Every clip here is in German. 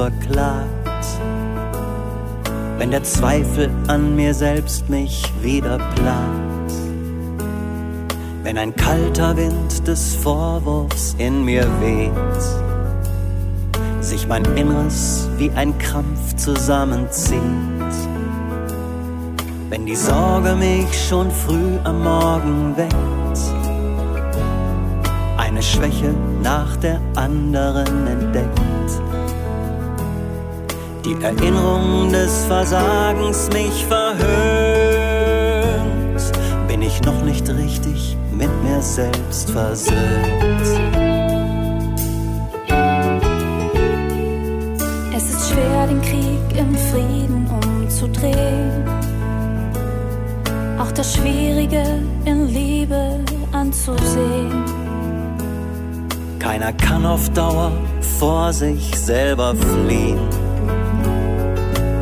Verklagt. Wenn der Zweifel an mir selbst mich wieder plagt. Wenn ein kalter Wind des Vorwurfs in mir weht. Sich mein Inneres wie ein Krampf zusammenzieht. Wenn die Sorge mich schon früh am Morgen weckt eine Schwäche nach der anderen entdeckt. Die Erinnerung des Versagens mich verhöhnt, bin ich noch nicht richtig mit mir selbst versöhnt. Es ist schwer, den Krieg im Frieden umzudrehen, auch das Schwierige in Liebe anzusehen. Keiner kann auf Dauer vor sich selber fliehen.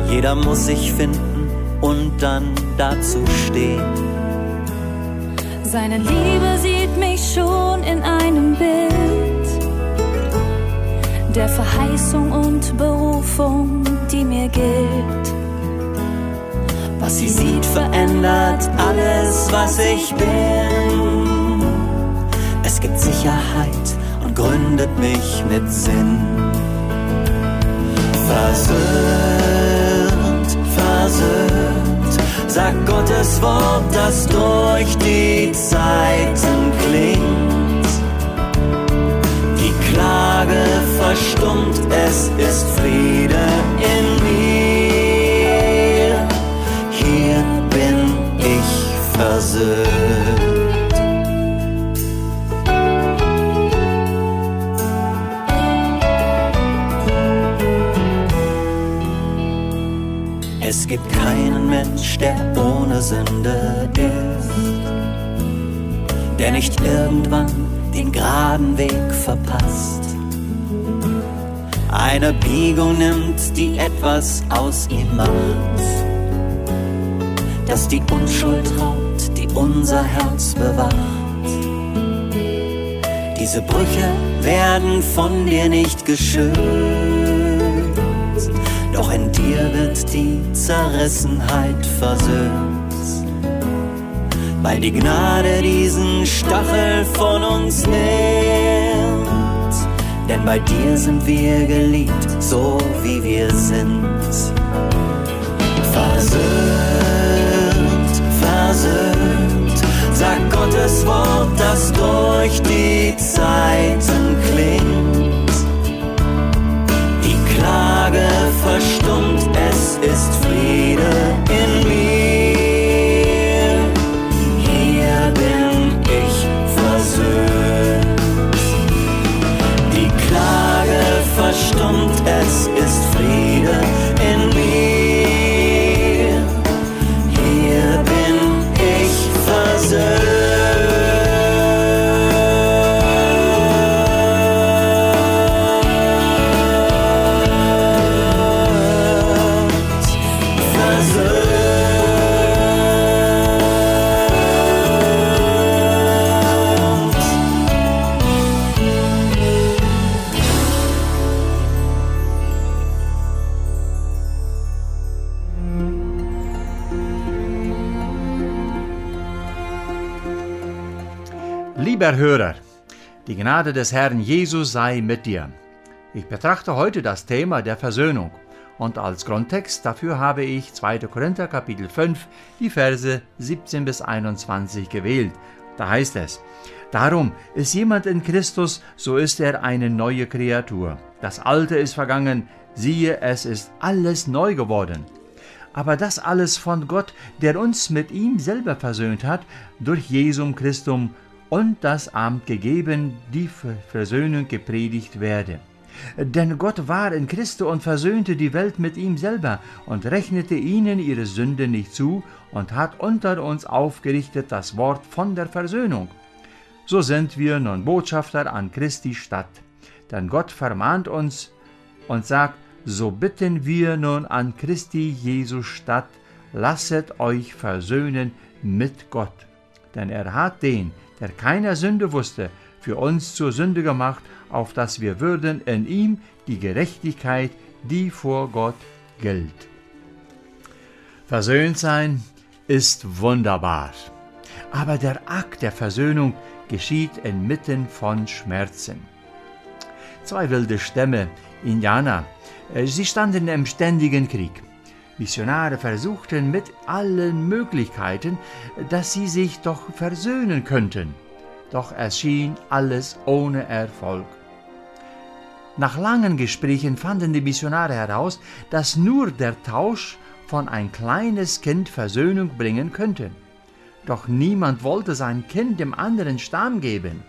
Jeder muss sich finden und dann dazu stehen. Seine Liebe sieht mich schon in einem Bild der Verheißung und Berufung, die mir gilt. Was sie sieht, verändert alles, was ich bin. Es gibt Sicherheit gründet mich mit Sinn. Versöhnt, sagt Gottes Wort, das durch die Zeiten klingt. Die Klage verstummt, es ist Friede irgendwann den geraden Weg verpasst. Eine Biegung nimmt, die etwas aus ihm macht, dass die Unschuld raubt, die unser Herz bewacht. Diese Brüche werden von dir nicht geschützt doch in dir wird die Zerrissenheit versöhnt. Weil die Gnade diesen Stachel von uns nimmt. Denn bei dir sind wir geliebt, so wie wir sind. Versöhnt, versöhnt, sagt Gottes Wort, das durch die Zeiten klingt Lieber Hörer, die Gnade des Herrn Jesus sei mit dir. Ich betrachte heute das Thema der Versöhnung und als Grundtext dafür habe ich 2. Korinther Kapitel 5, die Verse 17 bis 21 gewählt. Da heißt es, Darum ist jemand in Christus, so ist er eine neue Kreatur. Das Alte ist vergangen, siehe, es ist alles neu geworden. aber das alles von Gott, der uns mit ihm selber versöhnt hat, durch Jesum Christum und das Amt gegeben, die Versöhnung gepredigt werde. Denn Gott war in Christo und versöhnte die Welt mit ihm selber und rechnete ihnen ihre Sünde nicht zu und hat unter uns aufgerichtet das Wort von der Versöhnung. So sind wir nun Botschafter an Christi Stadt. Denn Gott vermahnt uns und sagt, so bitten wir nun an Christi Jesu Stadt, lasset euch versöhnen mit Gott. Denn er hat den, der keiner Sünde wusste, für uns zur Sünde gemacht, auf dass wir würden in ihm die Gerechtigkeit, die vor Gott gilt. Versöhnt sein ist wunderbar, aber der Akt der Versöhnung geschieht inmitten von Schmerzen. Zwei wilde Stämme, Indianer, äh, sie standen im ständigen Krieg. Missionare versuchten mit allen Möglichkeiten, dass sie sich doch versöhnen könnten. Doch es schien alles ohne Erfolg. Nach langen Gesprächen fanden die Missionare heraus, dass nur der Tausch von ein kleines Kind Versöhnung bringen könnte. Doch niemand wollte sein Kind dem anderen Stamm geben.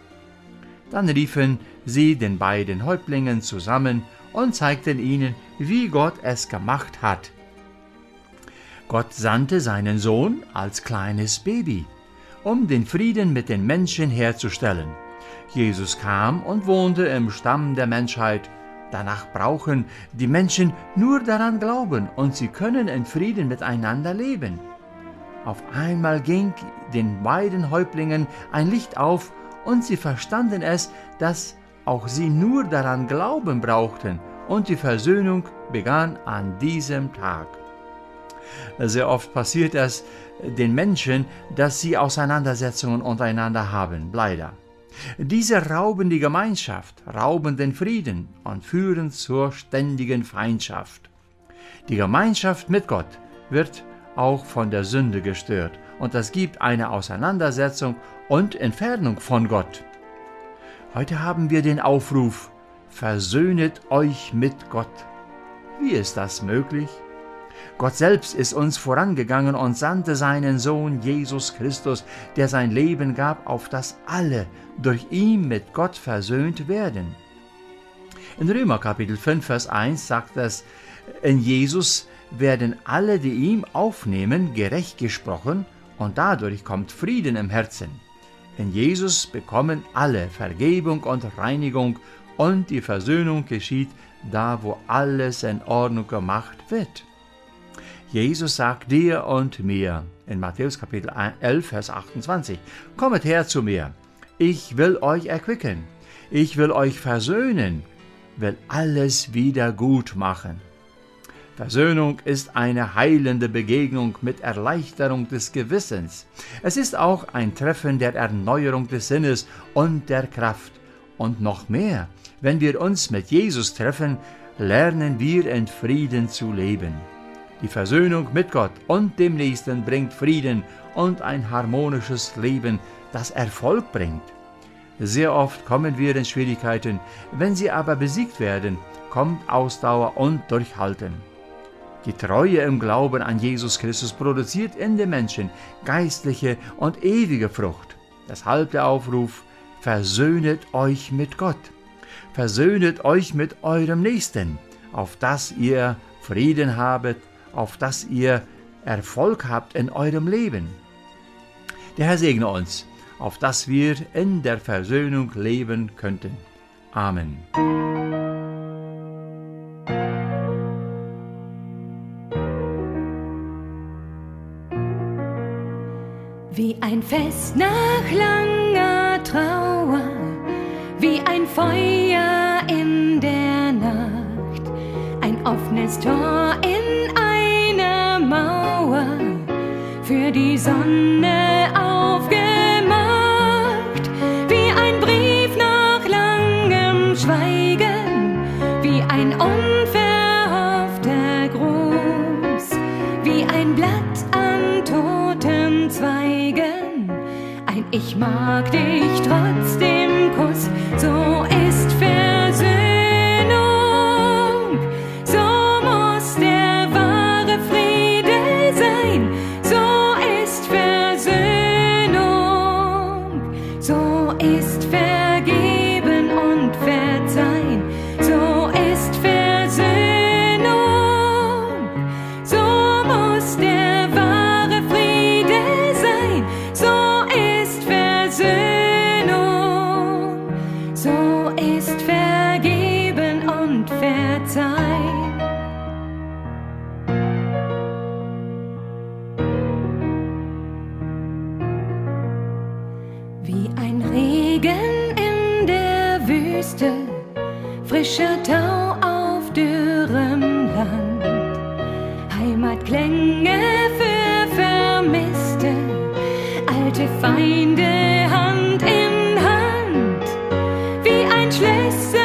Dann riefen sie den beiden Häuptlingen zusammen und zeigten ihnen, wie Gott es gemacht hat. Gott sandte seinen Sohn als kleines Baby, um den Frieden mit den Menschen herzustellen. Jesus kam und wohnte im Stamm der Menschheit. Danach brauchen die Menschen nur daran glauben und sie können in Frieden miteinander leben. Auf einmal ging den beiden Häuptlingen ein Licht auf und sie verstanden es, dass auch sie nur daran glauben brauchten und die Versöhnung begann an diesem Tag. Sehr oft passiert es den Menschen, dass sie Auseinandersetzungen untereinander haben, leider. Diese rauben die Gemeinschaft, rauben den Frieden und führen zur ständigen Feindschaft. Die Gemeinschaft mit Gott wird auch von der Sünde gestört und es gibt eine Auseinandersetzung und Entfernung von Gott. Heute haben wir den Aufruf, versöhnet euch mit Gott. Wie ist das möglich? Gott selbst ist uns vorangegangen und sandte seinen Sohn Jesus Christus, der sein Leben gab, auf das alle durch ihn mit Gott versöhnt werden. In Römer Kapitel 5, Vers 1 sagt es, in Jesus werden alle, die ihm aufnehmen, gerecht gesprochen und dadurch kommt Frieden im Herzen. In Jesus bekommen alle Vergebung und Reinigung und die Versöhnung geschieht da, wo alles in Ordnung gemacht wird. Jesus sagt dir und mir in Matthäus Kapitel 11, Vers 28, Kommet her zu mir, ich will euch erquicken, ich will euch versöhnen, will alles wieder gut machen. Versöhnung ist eine heilende Begegnung mit Erleichterung des Gewissens. Es ist auch ein Treffen der Erneuerung des Sinnes und der Kraft. Und noch mehr, wenn wir uns mit Jesus treffen, lernen wir in Frieden zu leben. Die Versöhnung mit Gott und dem Nächsten bringt Frieden und ein harmonisches Leben, das Erfolg bringt. Sehr oft kommen wir in Schwierigkeiten, wenn sie aber besiegt werden, kommt Ausdauer und Durchhalten. Die Treue im Glauben an Jesus Christus produziert in den Menschen geistliche und ewige Frucht. Deshalb der Aufruf, versöhnet euch mit Gott versöhnet euch mit eurem Nächsten, auf dass ihr Frieden habet, auf dass ihr Erfolg habt in eurem Leben. Der Herr segne uns, auf dass wir in der Versöhnung leben könnten. Amen. Wie ein Fest nach langer Trauer, wie ein Feuer in der Nacht, ein offenes Tor in Sonne aufgemacht, wie ein Brief nach langem Schweigen, wie ein unverhoffter Gruß, wie ein Blatt an toten Zweigen, ein Ich mag dich trotzdem Wie ein Regen in der Wüste, frischer Tau auf dürrem Land. Heimatklänge für Vermisste, alte Feinde Hand in Hand. Wie ein Schlüssel.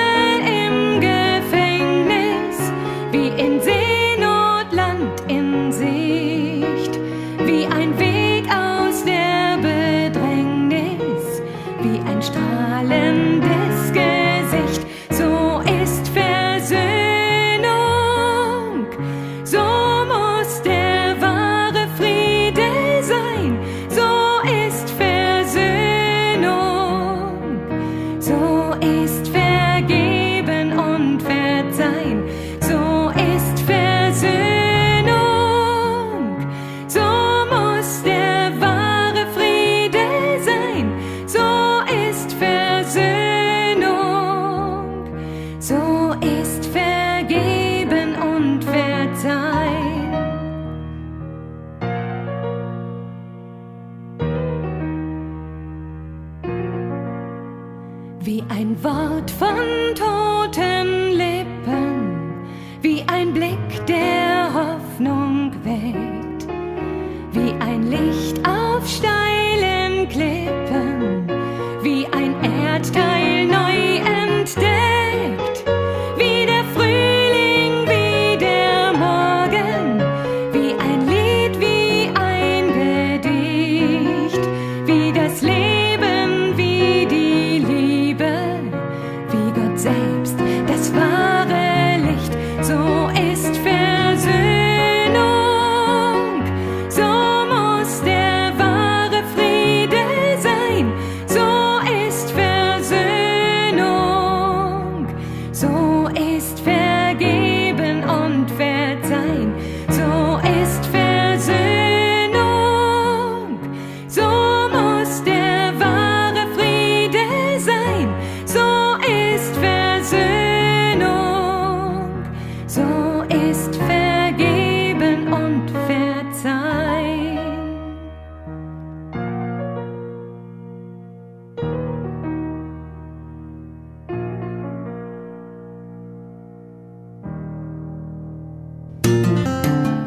Wie ein Wort von toten Lippen, wie ein Blick, der Hoffnung weckt, wie ein Licht auf steilen Klippen, wie ein Erdteil